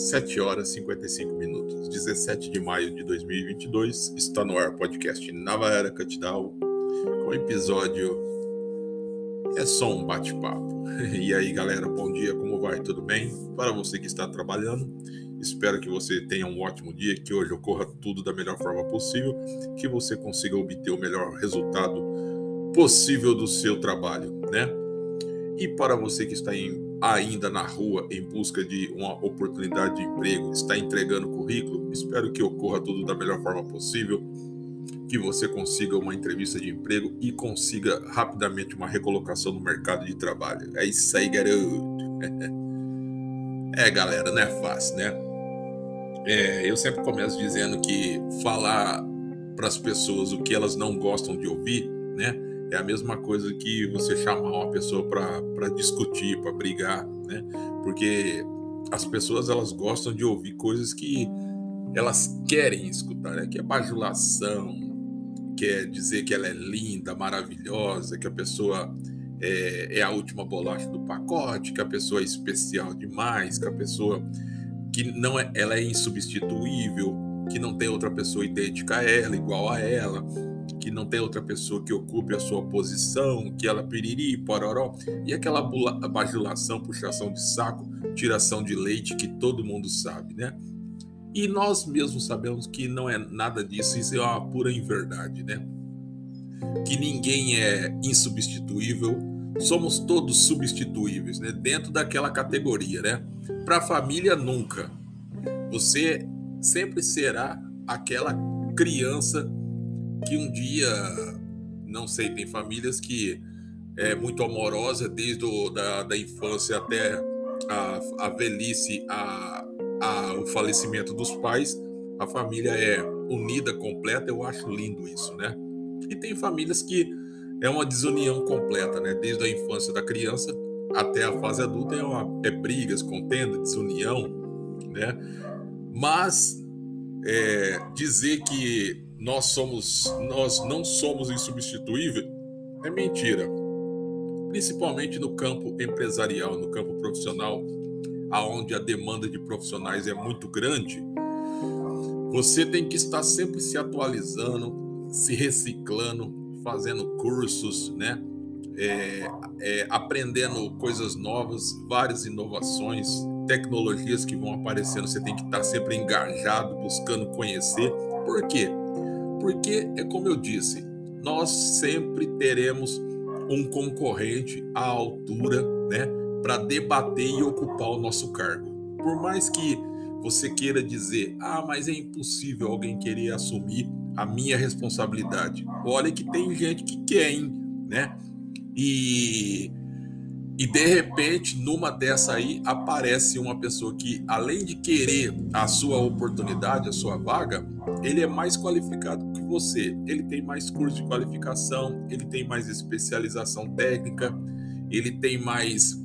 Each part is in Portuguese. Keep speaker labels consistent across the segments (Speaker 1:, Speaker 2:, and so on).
Speaker 1: 7 horas e 55 minutos, 17 de maio de 2022, está no ar podcast Nova Era Catidal, com episódio É só um bate-papo. E aí galera, bom dia, como vai? Tudo bem? Para você que está trabalhando, espero que você tenha um ótimo dia, que hoje ocorra tudo da melhor forma possível, que você consiga obter o melhor resultado possível do seu trabalho, né? E para você que está em ainda na rua em busca de uma oportunidade de emprego, está entregando currículo, espero que ocorra tudo da melhor forma possível, que você consiga uma entrevista de emprego e consiga rapidamente uma recolocação no mercado de trabalho. É isso aí, garoto. É, galera, não é fácil, né? É, eu sempre começo dizendo que falar para as pessoas o que elas não gostam de ouvir, né? É a mesma coisa que você chamar uma pessoa para discutir, para brigar, né? Porque as pessoas elas gostam de ouvir coisas que elas querem escutar, né? Que é bajulação, quer dizer que ela é linda, maravilhosa, que a pessoa é, é, a última bolacha do pacote, que a pessoa é especial demais, que a pessoa que não é, ela é insubstituível, que não tem outra pessoa idêntica a ela, igual a ela que não tem outra pessoa que ocupe a sua posição, que ela piriri, pororó, e aquela bajulação, puxação de saco, tiração de leite que todo mundo sabe, né? E nós mesmos sabemos que não é nada disso, isso é uma pura inverdade, né? Que ninguém é insubstituível, somos todos substituíveis, né? Dentro daquela categoria, né? Para a família, nunca. Você sempre será aquela criança que um dia, não sei, tem famílias que é muito amorosa desde o, da, da infância até a, a velhice, a, a, o falecimento dos pais, a família é unida, completa, eu acho lindo isso, né? E tem famílias que é uma desunião completa, né? Desde a infância da criança até a fase adulta é, uma, é brigas, contenda, desunião, né? Mas é, dizer que nós somos, nós não somos insubstituíveis, é mentira. Principalmente no campo empresarial, no campo profissional, aonde a demanda de profissionais é muito grande, você tem que estar sempre se atualizando, se reciclando, fazendo cursos, né? É, é, aprendendo coisas novas, várias inovações, tecnologias que vão aparecendo, você tem que estar sempre engajado, buscando conhecer. Por quê? Porque é como eu disse, nós sempre teremos um concorrente à altura, né, para debater e ocupar o nosso cargo. Por mais que você queira dizer, ah, mas é impossível alguém querer assumir a minha responsabilidade. Olha que tem gente que quer, hein, né? E e de repente, numa dessa aí, aparece uma pessoa que, além de querer a sua oportunidade, a sua vaga, ele é mais qualificado que você. Ele tem mais curso de qualificação, ele tem mais especialização técnica, ele tem mais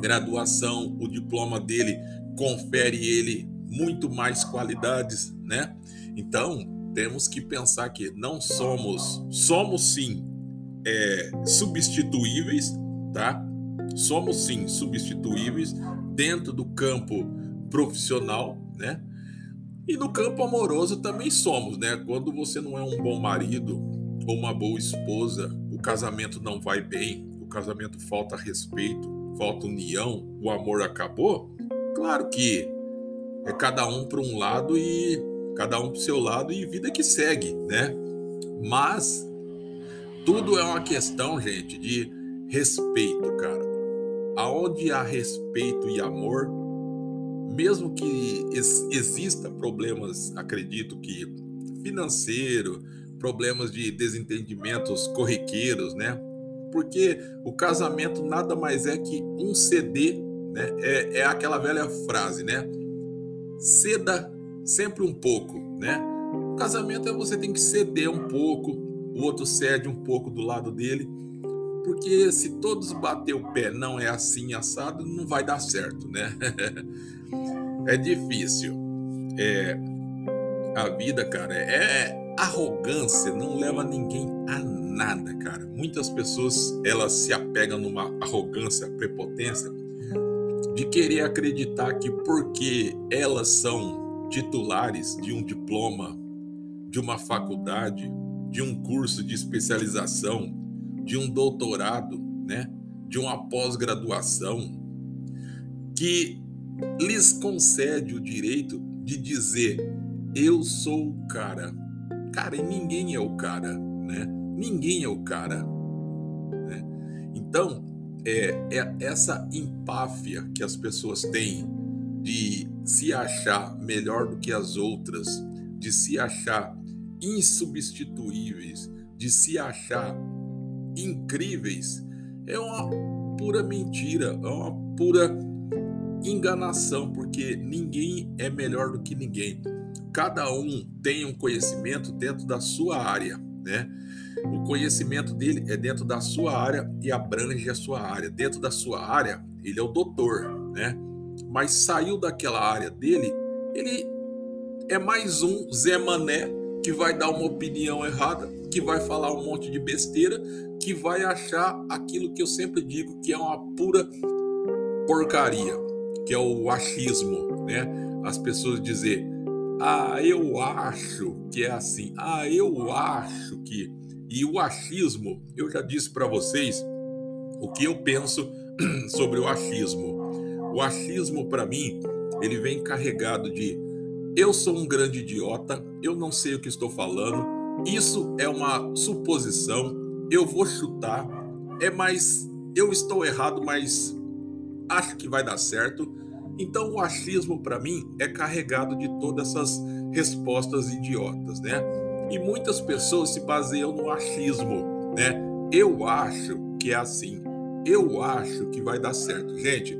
Speaker 1: graduação, o diploma dele confere ele muito mais qualidades, né? Então, temos que pensar que não somos, somos sim é, substituíveis, tá? Somos sim substituíveis dentro do campo profissional, né? E no campo amoroso também somos, né? Quando você não é um bom marido ou uma boa esposa, o casamento não vai bem, o casamento falta respeito, falta união, o amor acabou. Claro que é cada um para um lado e cada um para o seu lado e vida que segue, né? Mas tudo é uma questão, gente, de respeito, cara aonde há respeito e amor, mesmo que exista problemas, acredito que financeiro, problemas de desentendimentos corriqueiros, né? Porque o casamento nada mais é que um CD, né? É, é aquela velha frase, né? Ceda sempre um pouco, né? O casamento é você tem que ceder um pouco, o outro cede um pouco do lado dele porque se todos bater o pé não é assim assado, não vai dar certo, né? é difícil. É, a vida, cara, é arrogância, não leva ninguém a nada, cara. Muitas pessoas elas se apegam numa arrogância, prepotência, de querer acreditar que porque elas são titulares de um diploma, de uma faculdade, de um curso de especialização, de um doutorado, né, de uma pós-graduação, que lhes concede o direito de dizer eu sou o cara. Cara, e ninguém é o cara, né? Ninguém é o cara. Né? Então, é, é essa empáfia que as pessoas têm de se achar melhor do que as outras, de se achar insubstituíveis, de se achar incríveis, é uma pura mentira, é uma pura enganação, porque ninguém é melhor do que ninguém. Cada um tem um conhecimento dentro da sua área, né? O conhecimento dele é dentro da sua área e abrange a sua área. Dentro da sua área, ele é o doutor, né? Mas saiu daquela área dele, ele é mais um Zé Mané que vai dar uma opinião errada, que vai falar um monte de besteira, que vai achar aquilo que eu sempre digo que é uma pura porcaria, que é o achismo, né? As pessoas dizer, ah, eu acho que é assim, ah, eu acho que. E o achismo, eu já disse para vocês o que eu penso sobre o achismo. O achismo, para mim, ele vem carregado de eu sou um grande idiota, eu não sei o que estou falando, isso é uma suposição, eu vou chutar, é mais eu estou errado, mas acho que vai dar certo. Então o achismo para mim é carregado de todas essas respostas idiotas, né? E muitas pessoas se baseiam no achismo, né? Eu acho que é assim. Eu acho que vai dar certo. Gente,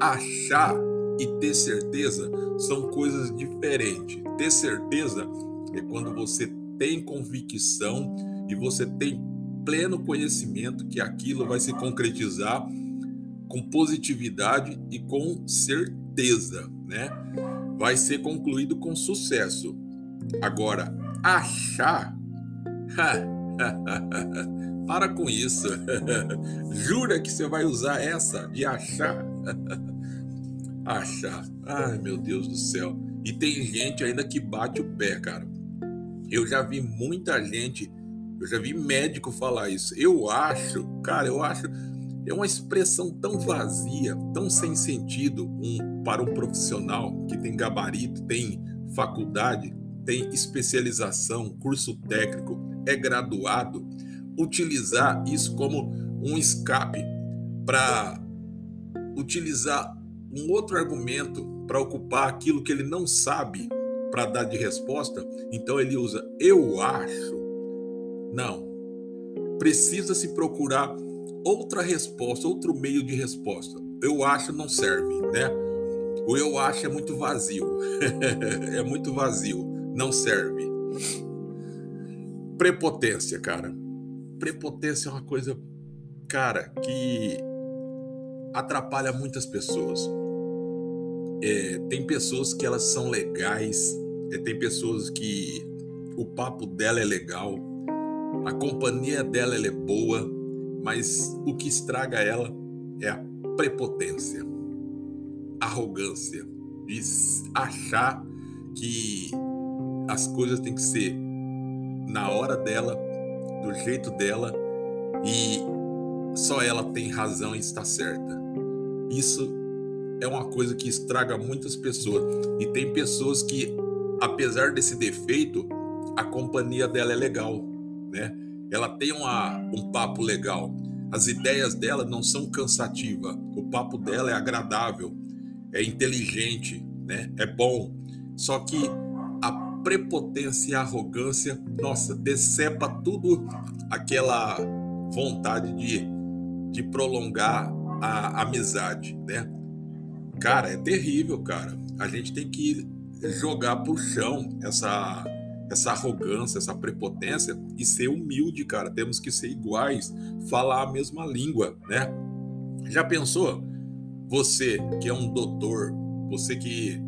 Speaker 1: achar e ter certeza são coisas diferentes. Ter certeza é quando você tem convicção e você tem pleno conhecimento que aquilo vai se concretizar com positividade e com certeza, né? Vai ser concluído com sucesso. Agora, achar. Para com isso. Jura que você vai usar essa de achar? achar. Ai, meu Deus do céu. E tem gente ainda que bate o pé, cara. Eu já vi muita gente, eu já vi médico falar isso. Eu acho, cara, eu acho é uma expressão tão vazia, tão sem sentido um, para um profissional que tem gabarito, tem faculdade, tem especialização, curso técnico, é graduado, utilizar isso como um escape para utilizar um outro argumento para ocupar aquilo que ele não sabe para dar de resposta, então ele usa eu acho. Não. Precisa se procurar outra resposta, outro meio de resposta. Eu acho não serve, né? O eu acho é muito vazio. é muito vazio, não serve. Prepotência, cara. Prepotência é uma coisa, cara, que atrapalha muitas pessoas. É, tem pessoas que elas são legais, é, tem pessoas que o papo dela é legal, a companhia dela é boa, mas o que estraga ela é a prepotência, arrogância, de achar que as coisas têm que ser na hora dela, do jeito dela e só ela tem razão e está certa. Isso é uma coisa que estraga muitas pessoas. E tem pessoas que, apesar desse defeito, a companhia dela é legal, né? Ela tem uma, um papo legal. As ideias dela não são cansativas. O papo dela é agradável, é inteligente, né? É bom. Só que a prepotência e a arrogância, nossa, decepa tudo aquela vontade de, de prolongar a amizade, né? Cara, é terrível, cara. A gente tem que jogar pro chão essa essa arrogância, essa prepotência e ser humilde, cara. Temos que ser iguais, falar a mesma língua, né? Já pensou? Você que é um doutor, você que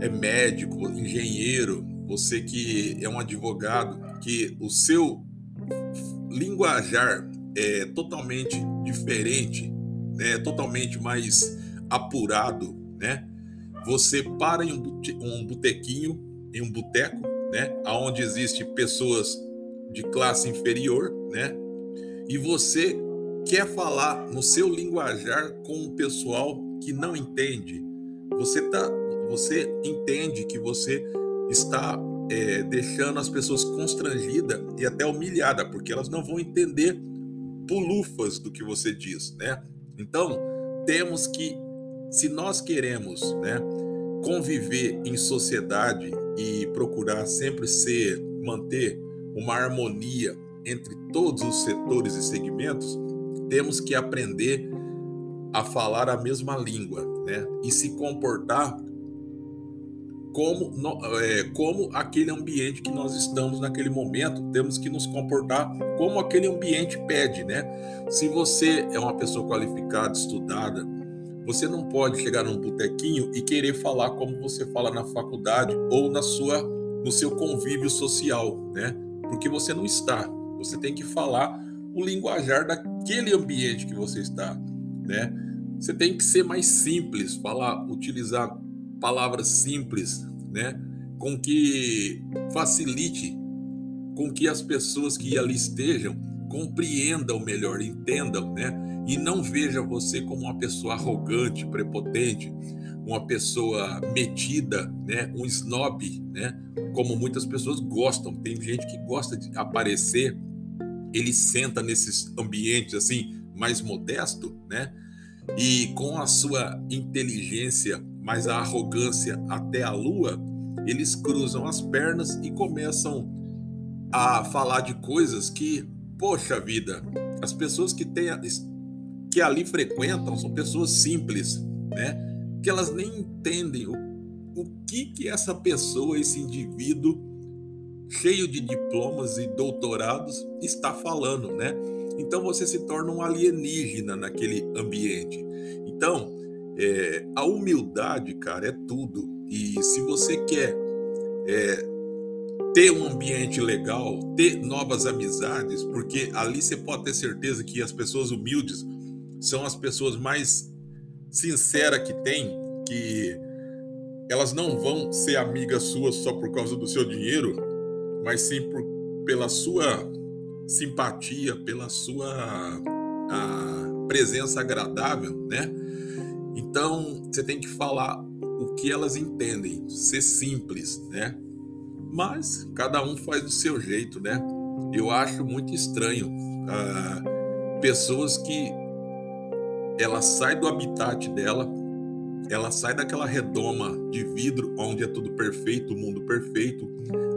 Speaker 1: é médico, engenheiro, você que é um advogado, que o seu linguajar é totalmente diferente? É totalmente mais apurado, né? Você para em um botequinho, em um boteco, né? Onde existe pessoas de classe inferior, né? E você quer falar no seu linguajar com um pessoal que não entende. Você tá, você entende que você está é, deixando as pessoas constrangidas e até humilhadas, porque elas não vão entender pulufas do que você diz, né? Então, temos que, se nós queremos, né, conviver em sociedade e procurar sempre ser, manter uma harmonia entre todos os setores e segmentos, temos que aprender a falar a mesma língua, né? E se comportar como, é, como aquele ambiente que nós estamos naquele momento, temos que nos comportar como aquele ambiente pede, né? Se você é uma pessoa qualificada, estudada, você não pode chegar num botequinho e querer falar como você fala na faculdade ou na sua no seu convívio social, né? Porque você não está. Você tem que falar o linguajar daquele ambiente que você está, né? Você tem que ser mais simples, falar, utilizar palavras simples, né? Com que facilite com que as pessoas que ali estejam compreendam melhor, entendam, né? E não veja você como uma pessoa arrogante, prepotente, uma pessoa metida, né? Um snob, né? Como muitas pessoas gostam. Tem gente que gosta de aparecer, ele senta nesses ambientes assim mais modesto, né? E com a sua inteligência mas a arrogância até a lua, eles cruzam as pernas e começam a falar de coisas que, poxa vida, as pessoas que têm que ali frequentam são pessoas simples, né? Que elas nem entendem o, o que que essa pessoa, esse indivíduo cheio de diplomas e doutorados está falando, né? Então você se torna um alienígena naquele ambiente. Então, é, a humildade, cara, é tudo. E se você quer é, ter um ambiente legal, ter novas amizades, porque ali você pode ter certeza que as pessoas humildes são as pessoas mais sinceras que tem, que elas não vão ser amigas suas só por causa do seu dinheiro, mas sim por, pela sua simpatia, pela sua presença agradável, né? Então, você tem que falar o que elas entendem, ser simples, né? Mas cada um faz do seu jeito, né? Eu acho muito estranho uh, pessoas que ela sai do habitat dela, ela sai daquela redoma de vidro onde é tudo perfeito, o mundo perfeito,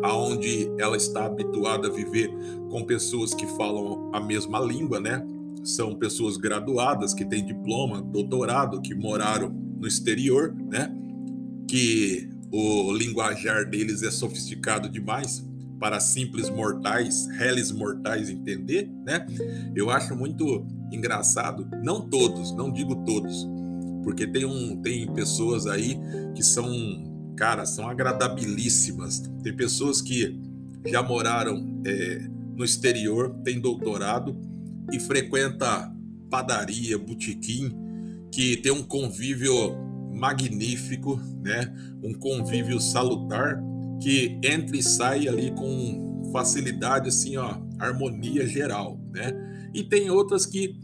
Speaker 1: aonde ela está habituada a viver com pessoas que falam a mesma língua, né? são pessoas graduadas que têm diploma, doutorado, que moraram no exterior, né? Que o linguajar deles é sofisticado demais para simples mortais, réis mortais entender, né? Eu acho muito engraçado, não todos, não digo todos, porque tem um tem pessoas aí que são, cara, são agradabilíssimas. Tem pessoas que já moraram é, no exterior, têm doutorado, e frequenta padaria, botequim, que tem um convívio magnífico, né? Um convívio salutar que entra e sai ali com facilidade, assim, ó, harmonia geral, né? E tem outras que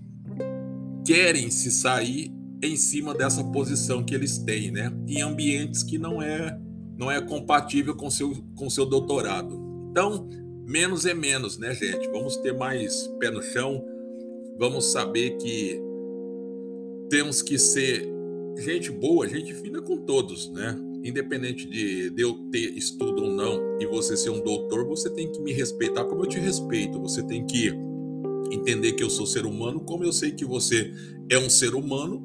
Speaker 1: querem se sair em cima dessa posição que eles têm, né? Em ambientes que não é não é compatível com seu com seu doutorado. Então, menos é menos, né, gente? Vamos ter mais pé no chão, vamos saber que temos que ser gente boa, gente fina com todos, né? Independente de, de eu ter estudo ou não e você ser um doutor, você tem que me respeitar como eu te respeito. Você tem que entender que eu sou ser humano, como eu sei que você é um ser humano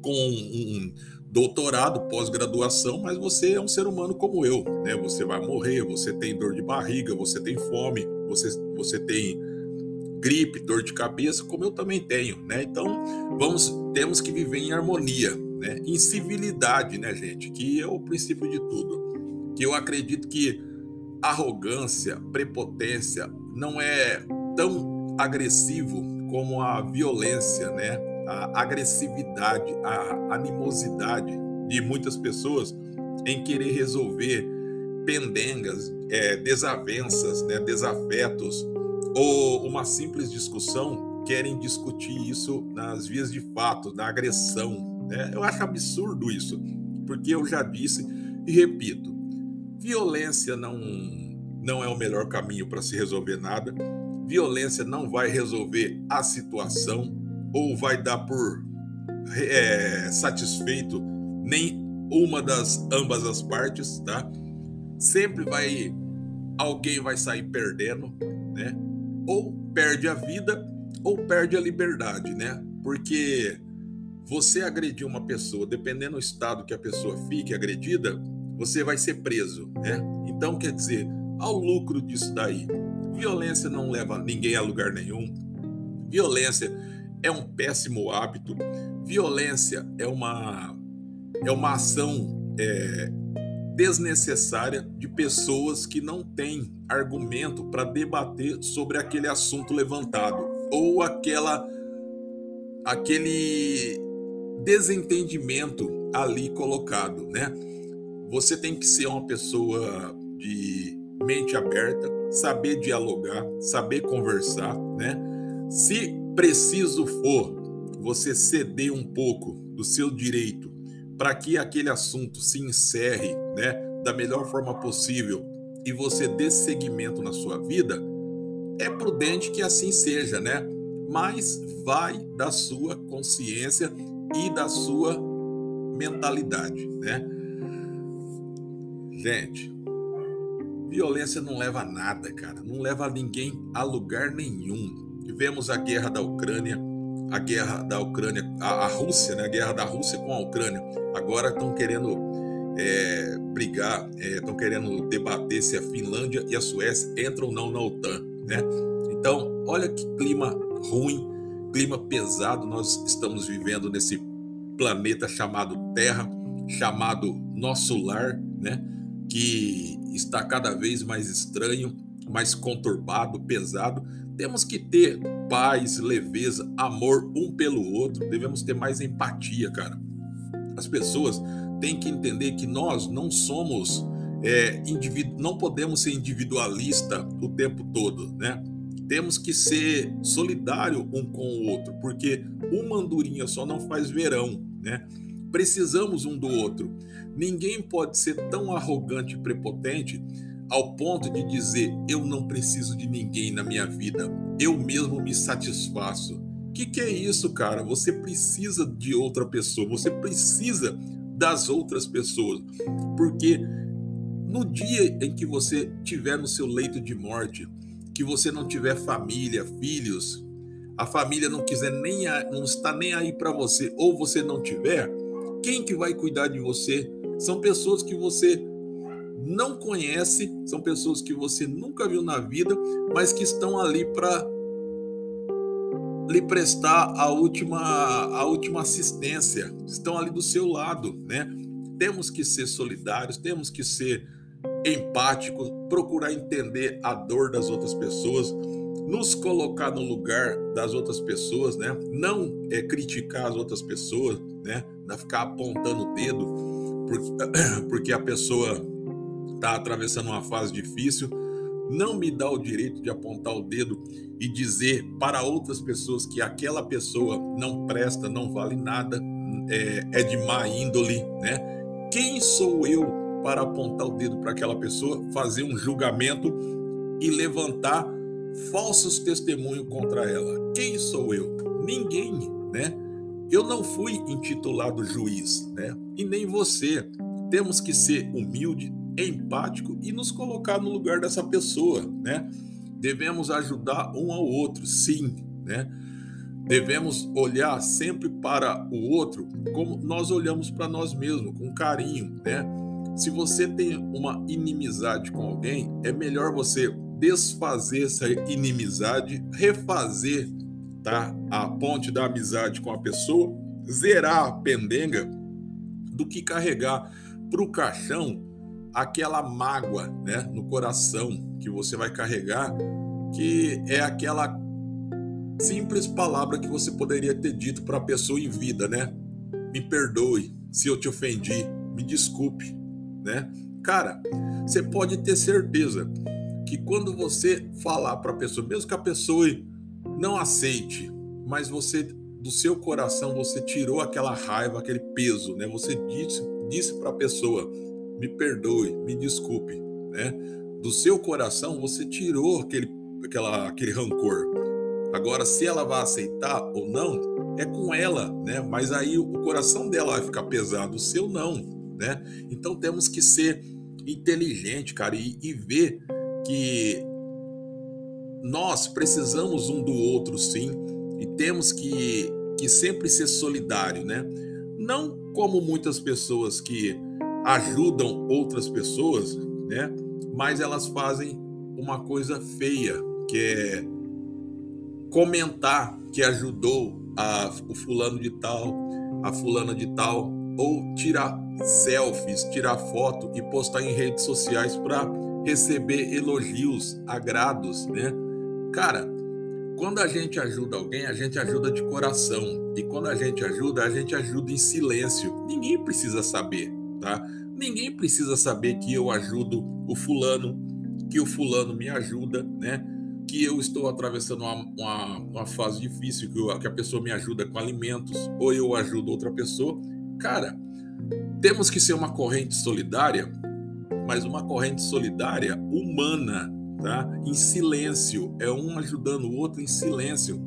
Speaker 1: com um doutorado, pós-graduação, mas você é um ser humano como eu, né? Você vai morrer, você tem dor de barriga, você tem fome, você, você tem gripe, dor de cabeça, como eu também tenho, né? Então, vamos temos que viver em harmonia, né? Em civilidade, né, gente? Que é o princípio de tudo. Que eu acredito que arrogância, prepotência não é tão agressivo como a violência, né? a agressividade, a animosidade de muitas pessoas em querer resolver pendengas, é, desavenças, né, desafetos ou uma simples discussão, querem discutir isso nas vias de fato, na agressão. Né? Eu acho absurdo isso, porque eu já disse e repito: violência não, não é o melhor caminho para se resolver nada. Violência não vai resolver a situação ou vai dar por é, satisfeito nem uma das ambas as partes, tá? Sempre vai alguém vai sair perdendo, né? Ou perde a vida ou perde a liberdade, né? Porque você agredir uma pessoa, dependendo do estado que a pessoa fique agredida, você vai ser preso, né? Então, quer dizer, ao lucro disso daí. Violência não leva ninguém a lugar nenhum. Violência é um péssimo hábito. Violência é uma é uma ação é, desnecessária de pessoas que não têm argumento para debater sobre aquele assunto levantado ou aquela aquele desentendimento ali colocado, né? Você tem que ser uma pessoa de mente aberta, saber dialogar, saber conversar, né? Se preciso for, você ceder um pouco do seu direito para que aquele assunto se encerre né, da melhor forma possível e você dê seguimento na sua vida, é prudente que assim seja, né? Mas vai da sua consciência e da sua mentalidade, né? Gente, violência não leva a nada, cara. Não leva ninguém a lugar nenhum. Tivemos a guerra da Ucrânia, a guerra da Ucrânia, a, a Rússia, né? A guerra da Rússia com a Ucrânia. Agora estão querendo é, brigar, estão é, querendo debater se a Finlândia e a Suécia entram ou não na OTAN, né? Então, olha que clima ruim, clima pesado nós estamos vivendo nesse planeta chamado Terra, chamado nosso lar, né? Que está cada vez mais estranho, mais conturbado, pesado. Temos que ter paz, leveza, amor um pelo outro. Devemos ter mais empatia, cara. As pessoas têm que entender que nós não somos é, não podemos ser individualista o tempo todo, né? Temos que ser solidário um com o outro, porque uma andorinha só não faz verão, né? Precisamos um do outro. Ninguém pode ser tão arrogante e prepotente ao ponto de dizer eu não preciso de ninguém na minha vida, eu mesmo me satisfaço. O que, que é isso, cara? Você precisa de outra pessoa, você precisa das outras pessoas, porque no dia em que você tiver no seu leito de morte, que você não tiver família, filhos, a família não quiser nem não está nem aí para você, ou você não tiver, quem que vai cuidar de você? São pessoas que você não conhece, são pessoas que você nunca viu na vida, mas que estão ali para lhe prestar a última, a última assistência, estão ali do seu lado, né? Temos que ser solidários, temos que ser empáticos, procurar entender a dor das outras pessoas, nos colocar no lugar das outras pessoas, né? Não é criticar as outras pessoas, né? Não ficar apontando o dedo porque, porque a pessoa está atravessando uma fase difícil, não me dá o direito de apontar o dedo e dizer para outras pessoas que aquela pessoa não presta, não vale nada, é, é de má índole, né? Quem sou eu para apontar o dedo para aquela pessoa, fazer um julgamento e levantar falsos testemunhos contra ela? Quem sou eu? Ninguém, né? Eu não fui intitulado juiz, né? E nem você. Temos que ser humilde, empático e nos colocar no lugar dessa pessoa, né? Devemos ajudar um ao outro, sim, né? Devemos olhar sempre para o outro como nós olhamos para nós mesmos, com carinho, né? Se você tem uma inimizade com alguém, é melhor você desfazer essa inimizade, refazer tá, a ponte da amizade com a pessoa, zerar a pendenga, do que carregar para o caixão aquela mágoa né, no coração que você vai carregar, que é aquela simples palavra que você poderia ter dito para a pessoa em vida, né? Me perdoe se eu te ofendi, me desculpe, né? Cara, você pode ter certeza que quando você falar para a pessoa, mesmo que a pessoa não aceite, mas você do seu coração você tirou aquela raiva, aquele peso, né? Você disse disse para a pessoa: "Me perdoe, me desculpe", né? Do seu coração você tirou aquele aquela aquele rancor. Agora se ela vai aceitar ou não, é com ela, né? Mas aí o coração dela vai ficar pesado, o seu não, né? Então temos que ser inteligente, cara, e, e ver que nós precisamos um do outro, sim, e temos que, que sempre ser solidário, né? Não como muitas pessoas que ajudam outras pessoas, né? Mas elas fazem uma coisa feia, que é comentar que ajudou a, o fulano de tal, a fulana de tal, ou tirar selfies, tirar foto e postar em redes sociais para receber elogios, agrados, né? Cara, quando a gente ajuda alguém, a gente ajuda de coração. E quando a gente ajuda, a gente ajuda em silêncio. Ninguém precisa saber, tá? Ninguém precisa saber que eu ajudo o fulano, que o fulano me ajuda, né? Que eu estou atravessando uma, uma, uma fase difícil, que, eu, que a pessoa me ajuda com alimentos, ou eu ajudo outra pessoa. Cara, temos que ser uma corrente solidária, mas uma corrente solidária humana, tá? Em silêncio, é um ajudando o outro em silêncio.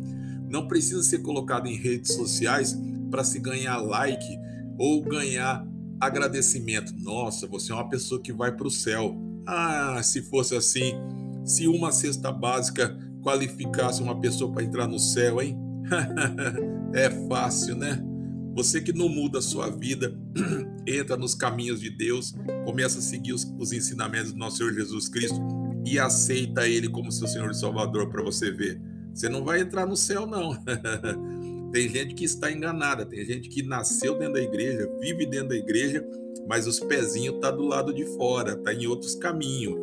Speaker 1: Não precisa ser colocado em redes sociais para se ganhar like ou ganhar agradecimento. Nossa, você é uma pessoa que vai para o céu. Ah, se fosse assim, se uma cesta básica qualificasse uma pessoa para entrar no céu, hein? é fácil, né? Você que não muda a sua vida, entra nos caminhos de Deus, começa a seguir os, os ensinamentos do nosso Senhor Jesus Cristo e aceita Ele como seu Senhor e Salvador para você ver. Você não vai entrar no céu, não. tem gente que está enganada, tem gente que nasceu dentro da igreja, vive dentro da igreja, mas os pezinhos tá do lado de fora, tá em outros caminhos.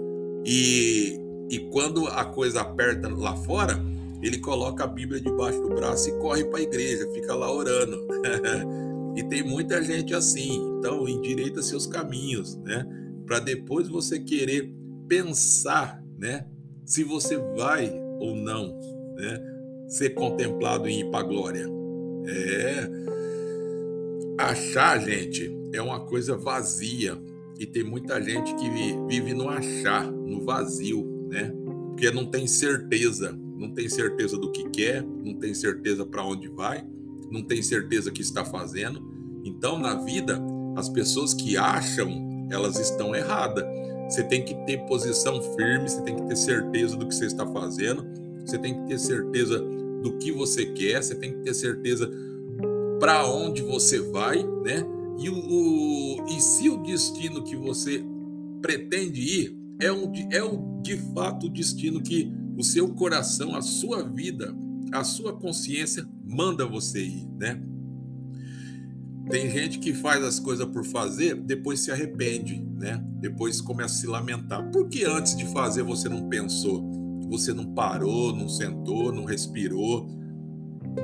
Speaker 1: E, e quando a coisa aperta lá fora, ele coloca a Bíblia debaixo do braço e corre para a igreja, fica lá orando. e tem muita gente assim. Então, endireita seus caminhos, né? Para depois você querer pensar, né? Se você vai ou não, né? Ser contemplado em ir para a glória. É. Achar, gente, é uma coisa vazia. E tem muita gente que vive no achar, no vazio, né? Porque não tem certeza não tem certeza do que quer, não tem certeza para onde vai, não tem certeza que está fazendo. Então, na vida, as pessoas que acham, elas estão erradas. Você tem que ter posição firme, você tem que ter certeza do que você está fazendo, você tem que ter certeza do que você quer, você tem que ter certeza para onde você vai, né? E, o, e se o destino que você pretende ir é, um, é o, de fato o destino que o seu coração, a sua vida, a sua consciência manda você ir, né? Tem gente que faz as coisas por fazer, depois se arrepende, né? Depois começa a se lamentar. Por que antes de fazer você não pensou? Você não parou, não sentou, não respirou,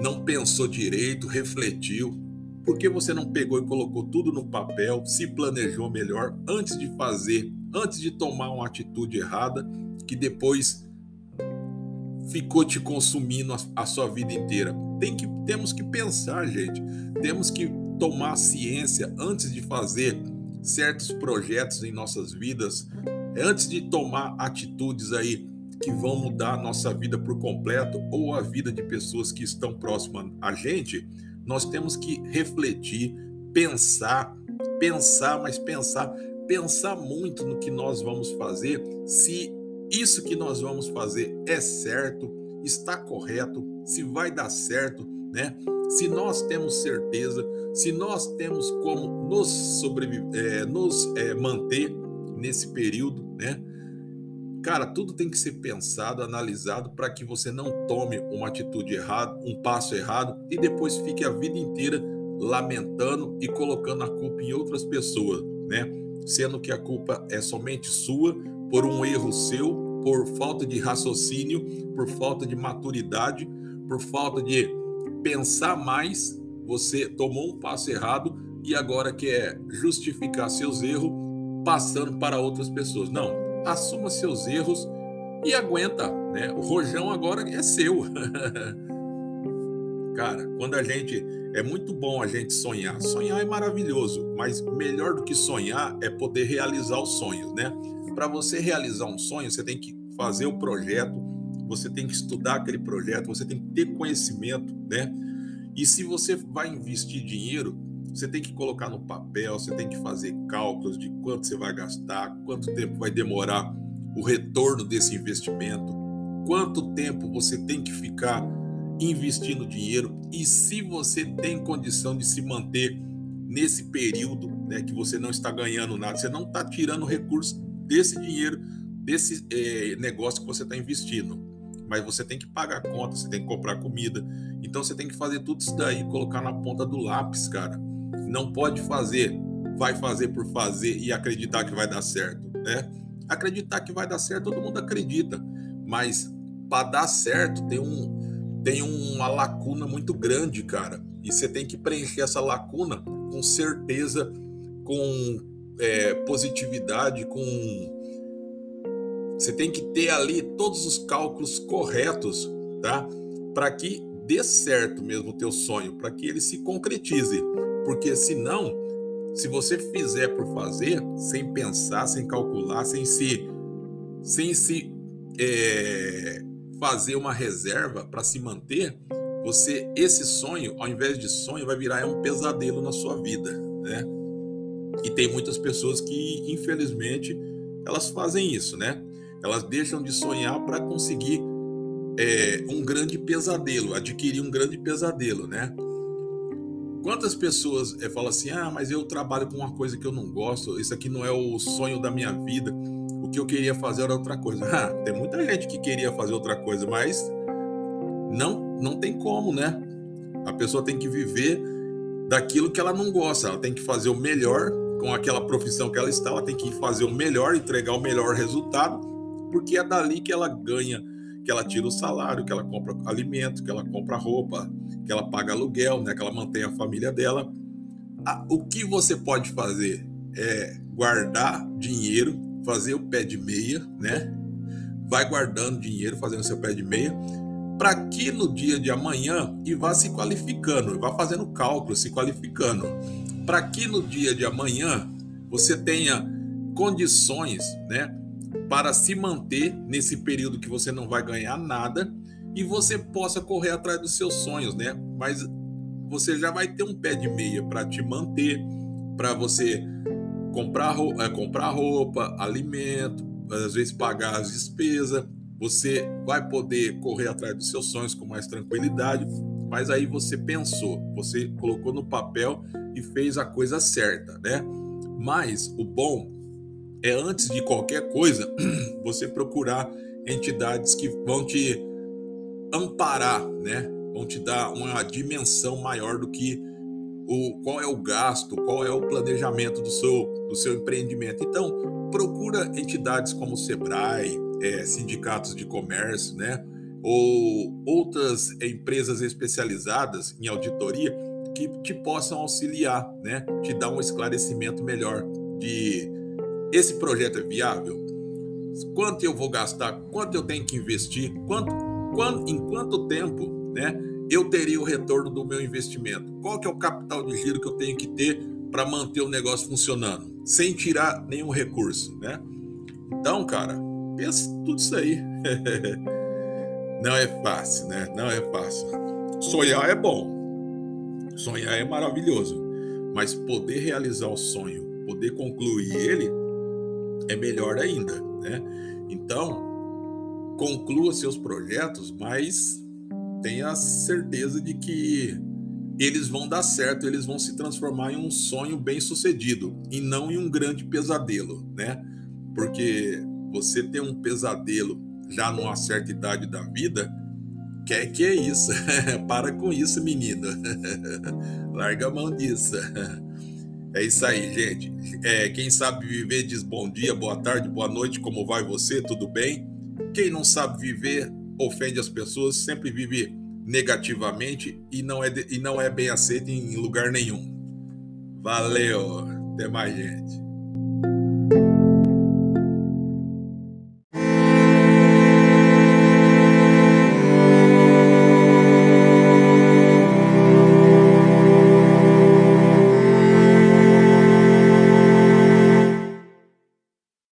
Speaker 1: não pensou direito, refletiu? Por que você não pegou e colocou tudo no papel, se planejou melhor antes de fazer, antes de tomar uma atitude errada, que depois ficou te consumindo a, a sua vida inteira. Tem que, temos que pensar, gente. Temos que tomar ciência antes de fazer certos projetos em nossas vidas, antes de tomar atitudes aí que vão mudar a nossa vida por completo ou a vida de pessoas que estão próximas a gente, nós temos que refletir, pensar, pensar, mas pensar, pensar muito no que nós vamos fazer, se isso que nós vamos fazer é certo, está correto, se vai dar certo, né? Se nós temos certeza, se nós temos como nos sobreviver, é, nos é, manter nesse período, né? Cara, tudo tem que ser pensado, analisado para que você não tome uma atitude errada, um passo errado e depois fique a vida inteira lamentando e colocando a culpa em outras pessoas, né? Sendo que a culpa é somente sua por um erro seu, por falta de raciocínio, por falta de maturidade, por falta de pensar mais, você tomou um passo errado e agora quer justificar seus erros passando para outras pessoas. Não, assuma seus erros e aguenta, né? O rojão agora é seu. Cara, quando a gente é muito bom a gente sonhar. Sonhar é maravilhoso, mas melhor do que sonhar é poder realizar os sonhos, né? Para você realizar um sonho, você tem que fazer o projeto, você tem que estudar aquele projeto, você tem que ter conhecimento, né? E se você vai investir dinheiro, você tem que colocar no papel, você tem que fazer cálculos de quanto você vai gastar, quanto tempo vai demorar o retorno desse investimento, quanto tempo você tem que ficar investindo dinheiro e se você tem condição de se manter nesse período, né, que você não está ganhando nada, você não está tirando recurso desse dinheiro, desse é, negócio que você está investindo. Mas você tem que pagar conta, você tem que comprar comida. Então você tem que fazer tudo isso daí, colocar na ponta do lápis, cara. Não pode fazer, vai fazer por fazer e acreditar que vai dar certo, né? Acreditar que vai dar certo, todo mundo acredita. Mas para dar certo tem um, tem uma lacuna muito grande, cara. E você tem que preencher essa lacuna com certeza, com é, positividade, com. Você tem que ter ali todos os cálculos corretos, tá? Para que dê certo mesmo o teu sonho, para que ele se concretize. Porque senão, se você fizer por fazer, sem pensar, sem calcular, sem se, sem se é, fazer uma reserva para se manter, você esse sonho, ao invés de sonho, vai virar um pesadelo na sua vida, né? E tem muitas pessoas que, infelizmente, elas fazem isso, né? Elas deixam de sonhar para conseguir é, um grande pesadelo, adquirir um grande pesadelo, né? Quantas pessoas é, falam assim: ah, mas eu trabalho com uma coisa que eu não gosto, isso aqui não é o sonho da minha vida que eu queria fazer era outra coisa. Ah, tem muita gente que queria fazer outra coisa, mas não, não tem como, né? A pessoa tem que viver daquilo que ela não gosta, ela tem que fazer o melhor com aquela profissão que ela está, ela tem que fazer o melhor, entregar o melhor resultado, porque é dali que ela ganha, que ela tira o salário, que ela compra alimento, que ela compra roupa, que ela paga aluguel, né, que ela mantém a família dela. O que você pode fazer é guardar dinheiro fazer o pé de meia, né? Vai guardando dinheiro, fazendo seu pé de meia, para que no dia de amanhã e vá se qualificando, vá fazendo cálculo, se qualificando, para que no dia de amanhã você tenha condições, né, para se manter nesse período que você não vai ganhar nada e você possa correr atrás dos seus sonhos, né? Mas você já vai ter um pé de meia para te manter, para você comprar roupa, é, comprar roupa, alimento, às vezes pagar as despesas, você vai poder correr atrás dos seus sonhos com mais tranquilidade, mas aí você pensou, você colocou no papel e fez a coisa certa, né? Mas o bom é antes de qualquer coisa você procurar entidades que vão te amparar, né? Vão te dar uma dimensão maior do que o, qual é o gasto, qual é o planejamento do seu, do seu empreendimento. Então, procura entidades como o Sebrae, é, sindicatos de comércio, né? Ou outras empresas especializadas em auditoria que te possam auxiliar, né? te dar um esclarecimento melhor de esse projeto é viável, quanto eu vou gastar, quanto eu tenho que investir, quanto, quanto, em quanto tempo, né? eu teria o retorno do meu investimento? Qual que é o capital de giro que eu tenho que ter para manter o negócio funcionando, sem tirar nenhum recurso, né? Então, cara, pensa tudo isso aí. Não é fácil, né? Não é fácil. Sonhar é bom. Sonhar é maravilhoso. Mas poder realizar o sonho, poder concluir ele, é melhor ainda, né? Então, conclua seus projetos, mas tenha certeza de que eles vão dar certo, eles vão se transformar em um sonho bem sucedido e não em um grande pesadelo, né? Porque você ter um pesadelo já numa certa idade da vida, quer que é isso? Para com isso, menino. Larga a mão disso. É isso aí, gente. É, quem sabe viver diz bom dia, boa tarde, boa noite, como vai você? Tudo bem? Quem não sabe viver ofende as pessoas, sempre vive negativamente e não é, e não é bem aceito em lugar nenhum. Valeu, até mais, gente.